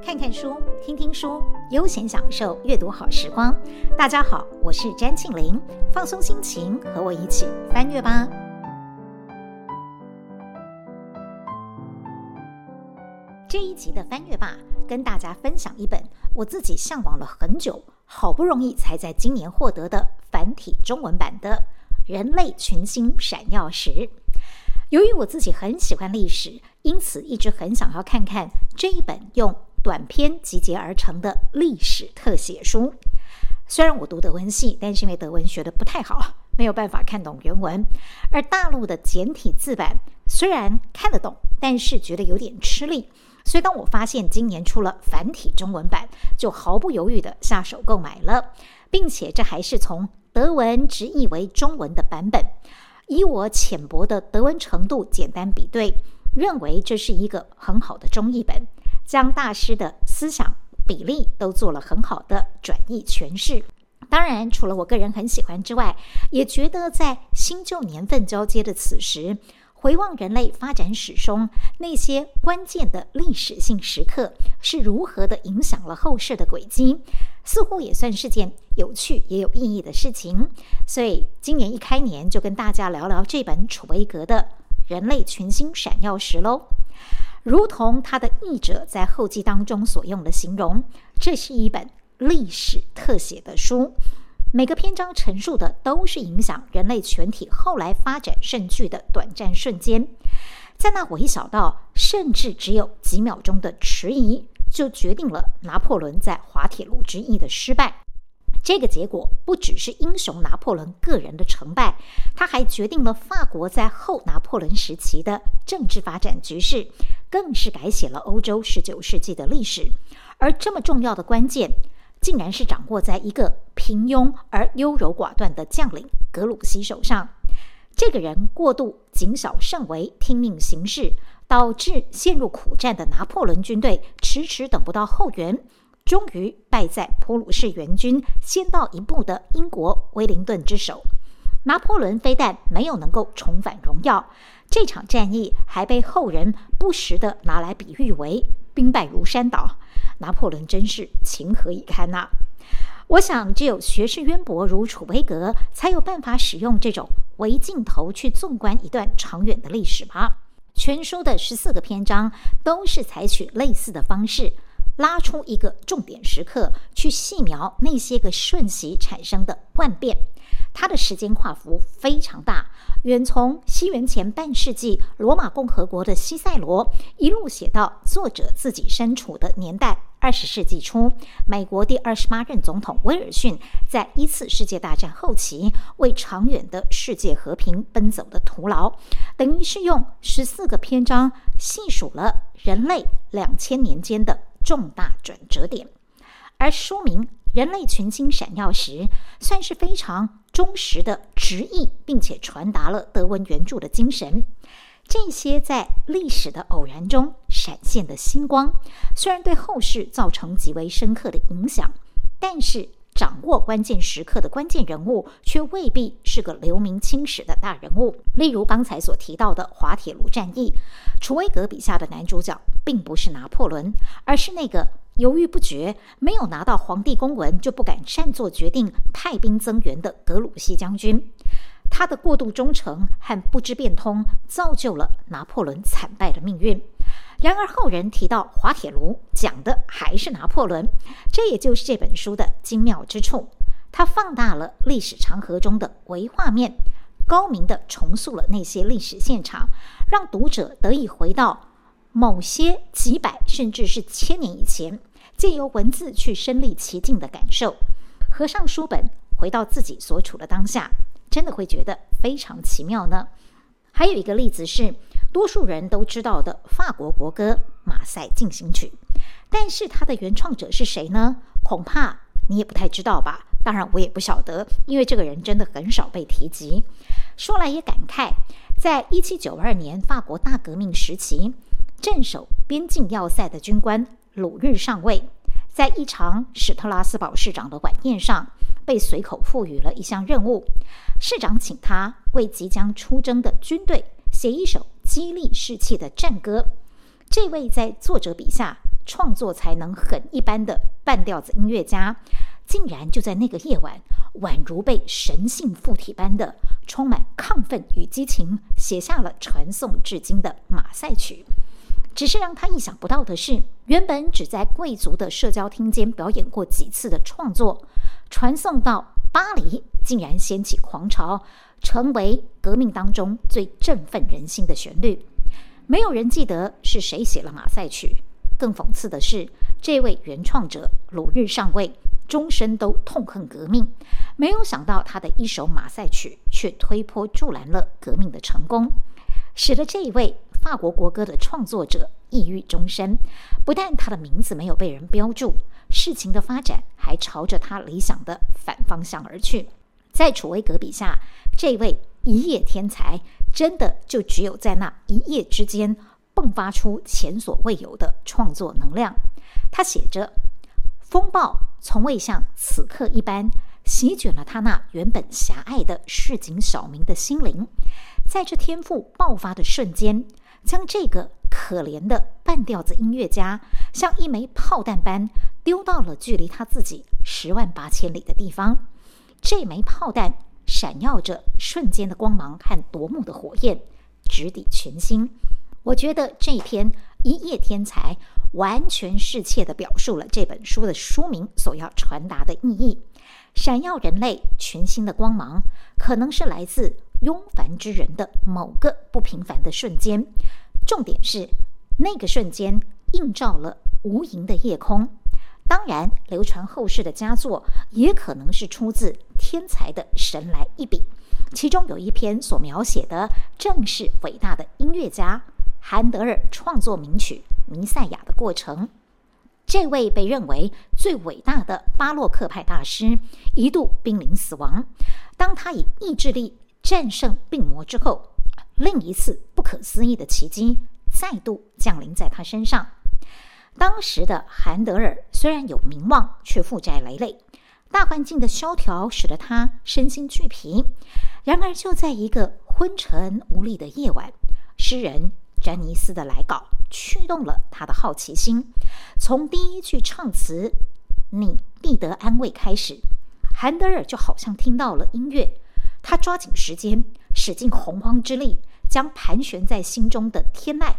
看看书，听听书，悠闲享受阅读好时光。大家好，我是詹庆玲，放松心情，和我一起翻阅吧。这一集的翻阅吧，跟大家分享一本我自己向往了很久，好不容易才在今年获得的繁体中文版的《人类群星闪耀时》。由于我自己很喜欢历史，因此一直很想要看看这一本用短篇集结而成的历史特写书。虽然我读德文系，但是因为德文学的不太好，没有办法看懂原文。而大陆的简体字版虽然看得懂，但是觉得有点吃力。所以当我发现今年出了繁体中文版，就毫不犹豫地下手购买了，并且这还是从德文直译为中文的版本。以我浅薄的德文程度，简单比对，认为这是一个很好的中译本，将大师的思想比例都做了很好的转译诠释。当然，除了我个人很喜欢之外，也觉得在新旧年份交接的此时，回望人类发展史中那些关键的历史性时刻是如何的影响了后世的轨迹。似乎也算是件有趣也有意义的事情，所以今年一开年就跟大家聊聊这本楚威格的《人类群星闪耀时》喽。如同他的译者在后记当中所用的形容，这是一本历史特写的书，每个篇章陈述的都是影响人类全体后来发展甚巨的短暂瞬间，在那微小到甚至只有几秒钟的迟疑。就决定了拿破仑在滑铁卢之役的失败。这个结果不只是英雄拿破仑个人的成败，他还决定了法国在后拿破仑时期的政治发展局势，更是改写了欧洲十九世纪的历史。而这么重要的关键，竟然是掌握在一个平庸而优柔寡断的将领格鲁希手上。这个人过度谨小慎微，听命行事。导致陷入苦战的拿破仑军队迟迟等不到后援，终于败在普鲁士援军先到一步的英国威灵顿之手。拿破仑非但没有能够重返荣耀，这场战役还被后人不时地拿来比喻为“兵败如山倒”。拿破仑真是情何以堪呐、啊！我想，只有学识渊博如楚威格，才有办法使用这种微镜头去纵观一段长远的历史吧。全书的十四个篇章都是采取类似的方式，拉出一个重点时刻，去细描那些个瞬息产生的万变。它的时间跨幅非常大，远从西元前半世纪罗马共和国的西塞罗，一路写到作者自己身处的年代。二十世纪初，美国第二十八任总统威尔逊在一次世界大战后期为长远的世界和平奔走的徒劳，等于是用十四个篇章细数了人类两千年间的重大转折点。而书名《人类群星闪耀时》算是非常忠实的直译，并且传达了德文原著的精神。这些在历史的偶然中闪现的星光，虽然对后世造成极为深刻的影响，但是掌握关键时刻的关键人物却未必是个留名青史的大人物。例如刚才所提到的滑铁卢战役，楚威格笔下的男主角并不是拿破仑，而是那个犹豫不决、没有拿到皇帝公文就不敢擅作决定派兵增援的格鲁希将军。他的过度忠诚和不知变通，造就了拿破仑惨败的命运。然而后人提到滑铁卢，讲的还是拿破仑，这也就是这本书的精妙之处。它放大了历史长河中的微画面，高明地重塑了那些历史现场，让读者得以回到某些几百甚至是千年以前，借由文字去身历其境的感受。合上书本，回到自己所处的当下。真的会觉得非常奇妙呢。还有一个例子是，多数人都知道的法国国歌《马赛进行曲》，但是它的原创者是谁呢？恐怕你也不太知道吧。当然，我也不晓得，因为这个人真的很少被提及。说来也感慨，在一七九二年法国大革命时期，镇守边境要塞的军官鲁日上尉，在一场史特拉斯堡市长的晚宴上，被随口赋予了一项任务，市长请他为即将出征的军队写一首激励士气的战歌。这位在作者笔下创作才能很一般的半调子音乐家，竟然就在那个夜晚，宛如被神性附体般的充满亢奋与激情，写下了传颂至今的《马赛曲》。只是让他意想不到的是，原本只在贵族的社交厅间表演过几次的创作，传送到巴黎，竟然掀起狂潮，成为革命当中最振奋人心的旋律。没有人记得是谁写了《马赛曲》。更讽刺的是，这位原创者鲁日上尉终身都痛恨革命，没有想到他的一首《马赛曲》却推波助澜了革命的成功，使得这一位法国国歌的创作者抑郁终身。不但他的名字没有被人标注，事情的发展还朝着他理想的反方向而去。在楚威格笔下，这位一夜天才真的就只有在那一夜之间。迸发出前所未有的创作能量。他写着：“风暴从未像此刻一般席卷了他那原本狭隘的市井小民的心灵，在这天赋爆发的瞬间，将这个可怜的半吊子音乐家像一枚炮弹般丢到了距离他自己十万八千里的地方。这枚炮弹闪耀着瞬间的光芒和夺目的火焰，直抵群星。”我觉得这篇《一夜天才》完全适切地表述了这本书的书名所要传达的意义。闪耀人类群星的光芒，可能是来自庸凡之人的某个不平凡的瞬间。重点是，那个瞬间映照了无垠的夜空。当然，流传后世的佳作也可能是出自天才的神来一笔。其中有一篇所描写的，正是伟大的音乐家。韩德尔创作名曲《弥赛亚》的过程，这位被认为最伟大的巴洛克派大师一度濒临死亡。当他以意志力战胜病魔之后，另一次不可思议的奇迹再度降临在他身上。当时的韩德尔虽然有名望，却负债累累，大环境的萧条使得他身心俱疲。然而，就在一个昏沉无力的夜晚，诗人。詹尼斯的来稿驱动了他的好奇心。从第一句唱词“你必得安慰”开始，韩德尔就好像听到了音乐。他抓紧时间，使尽洪荒之力，将盘旋在心中的天籁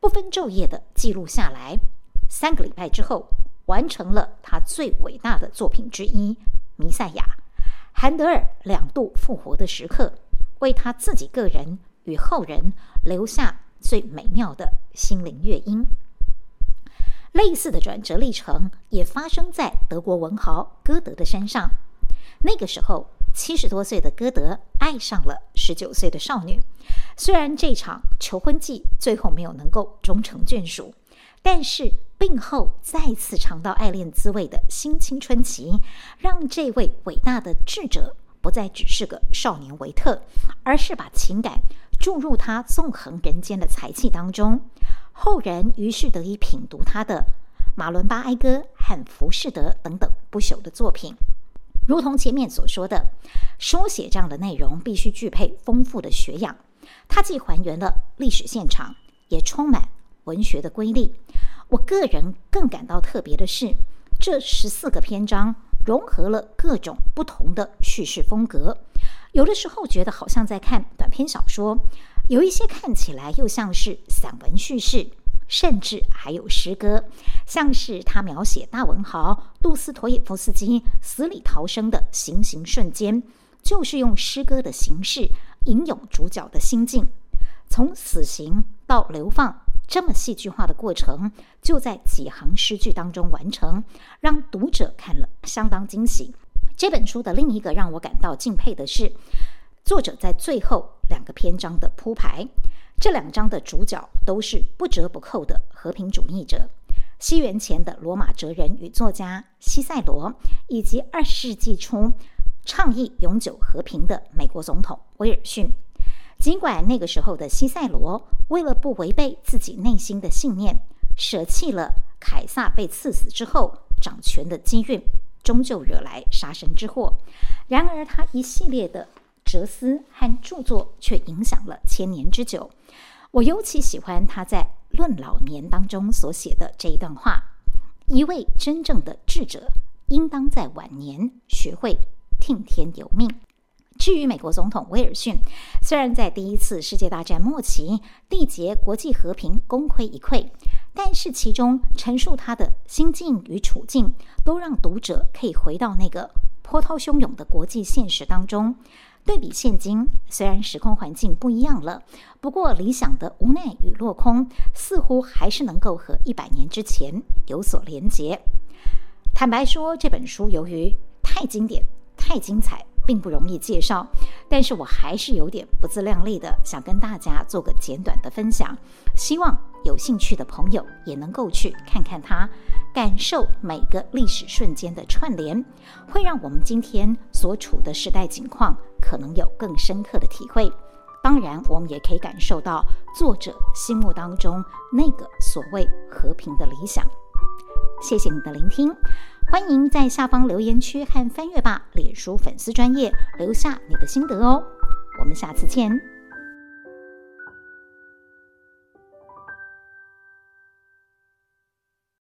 不分昼夜地记录下来。三个礼拜之后，完成了他最伟大的作品之一《弥赛亚》。韩德尔两度复活的时刻，为他自己个人与后人留下。最美妙的心灵乐音，类似的转折历程也发生在德国文豪歌德的身上。那个时候，七十多岁的歌德爱上了十九岁的少女。虽然这场求婚记最后没有能够终成眷属，但是病后再次尝到爱恋滋味的新青春期，让这位伟大的智者不再只是个少年维特，而是把情感。注入他纵横人间的才气当中，后人于是得以品读他的《马伦巴哀歌》和《浮士德》等等不朽的作品。如同前面所说的，书写这样的内容必须具备丰富的学养，它既还原了历史现场，也充满文学的瑰丽。我个人更感到特别的是，这十四个篇章融合了各种不同的叙事风格。有的时候觉得好像在看短篇小说，有一些看起来又像是散文叙事，甚至还有诗歌，像是他描写大文豪杜斯妥也夫斯基死里逃生的行刑瞬间，就是用诗歌的形式吟咏主角的心境，从死刑到流放，这么戏剧化的过程就在几行诗句当中完成，让读者看了相当惊喜。这本书的另一个让我感到敬佩的是，作者在最后两个篇章的铺排。这两章的主角都是不折不扣的和平主义者：西元前的罗马哲人与作家西塞罗，以及二世纪初倡议永久和平的美国总统威尔逊。尽管那个时候的西塞罗为了不违背自己内心的信念，舍弃了凯撒被赐死之后掌权的机运。终究惹来杀身之祸。然而，他一系列的哲思和著作却影响了千年之久。我尤其喜欢他在《论老年》当中所写的这一段话：一位真正的智者，应当在晚年学会听天由命。至于美国总统威尔逊，虽然在第一次世界大战末期缔结国际和平功亏一篑，但是其中陈述他的心境与处境，都让读者可以回到那个波涛汹涌的国际现实当中。对比现今，虽然时空环境不一样了，不过理想的无奈与落空，似乎还是能够和一百年之前有所连结。坦白说，这本书由于太经典、太精彩。并不容易介绍，但是我还是有点不自量力的，想跟大家做个简短的分享。希望有兴趣的朋友也能够去看看它，感受每个历史瞬间的串联，会让我们今天所处的时代景况可能有更深刻的体会。当然，我们也可以感受到作者心目当中那个所谓和平的理想。谢谢你的聆听。欢迎在下方留言区和翻阅吧脸书粉丝专业留下你的心得哦，我们下次见。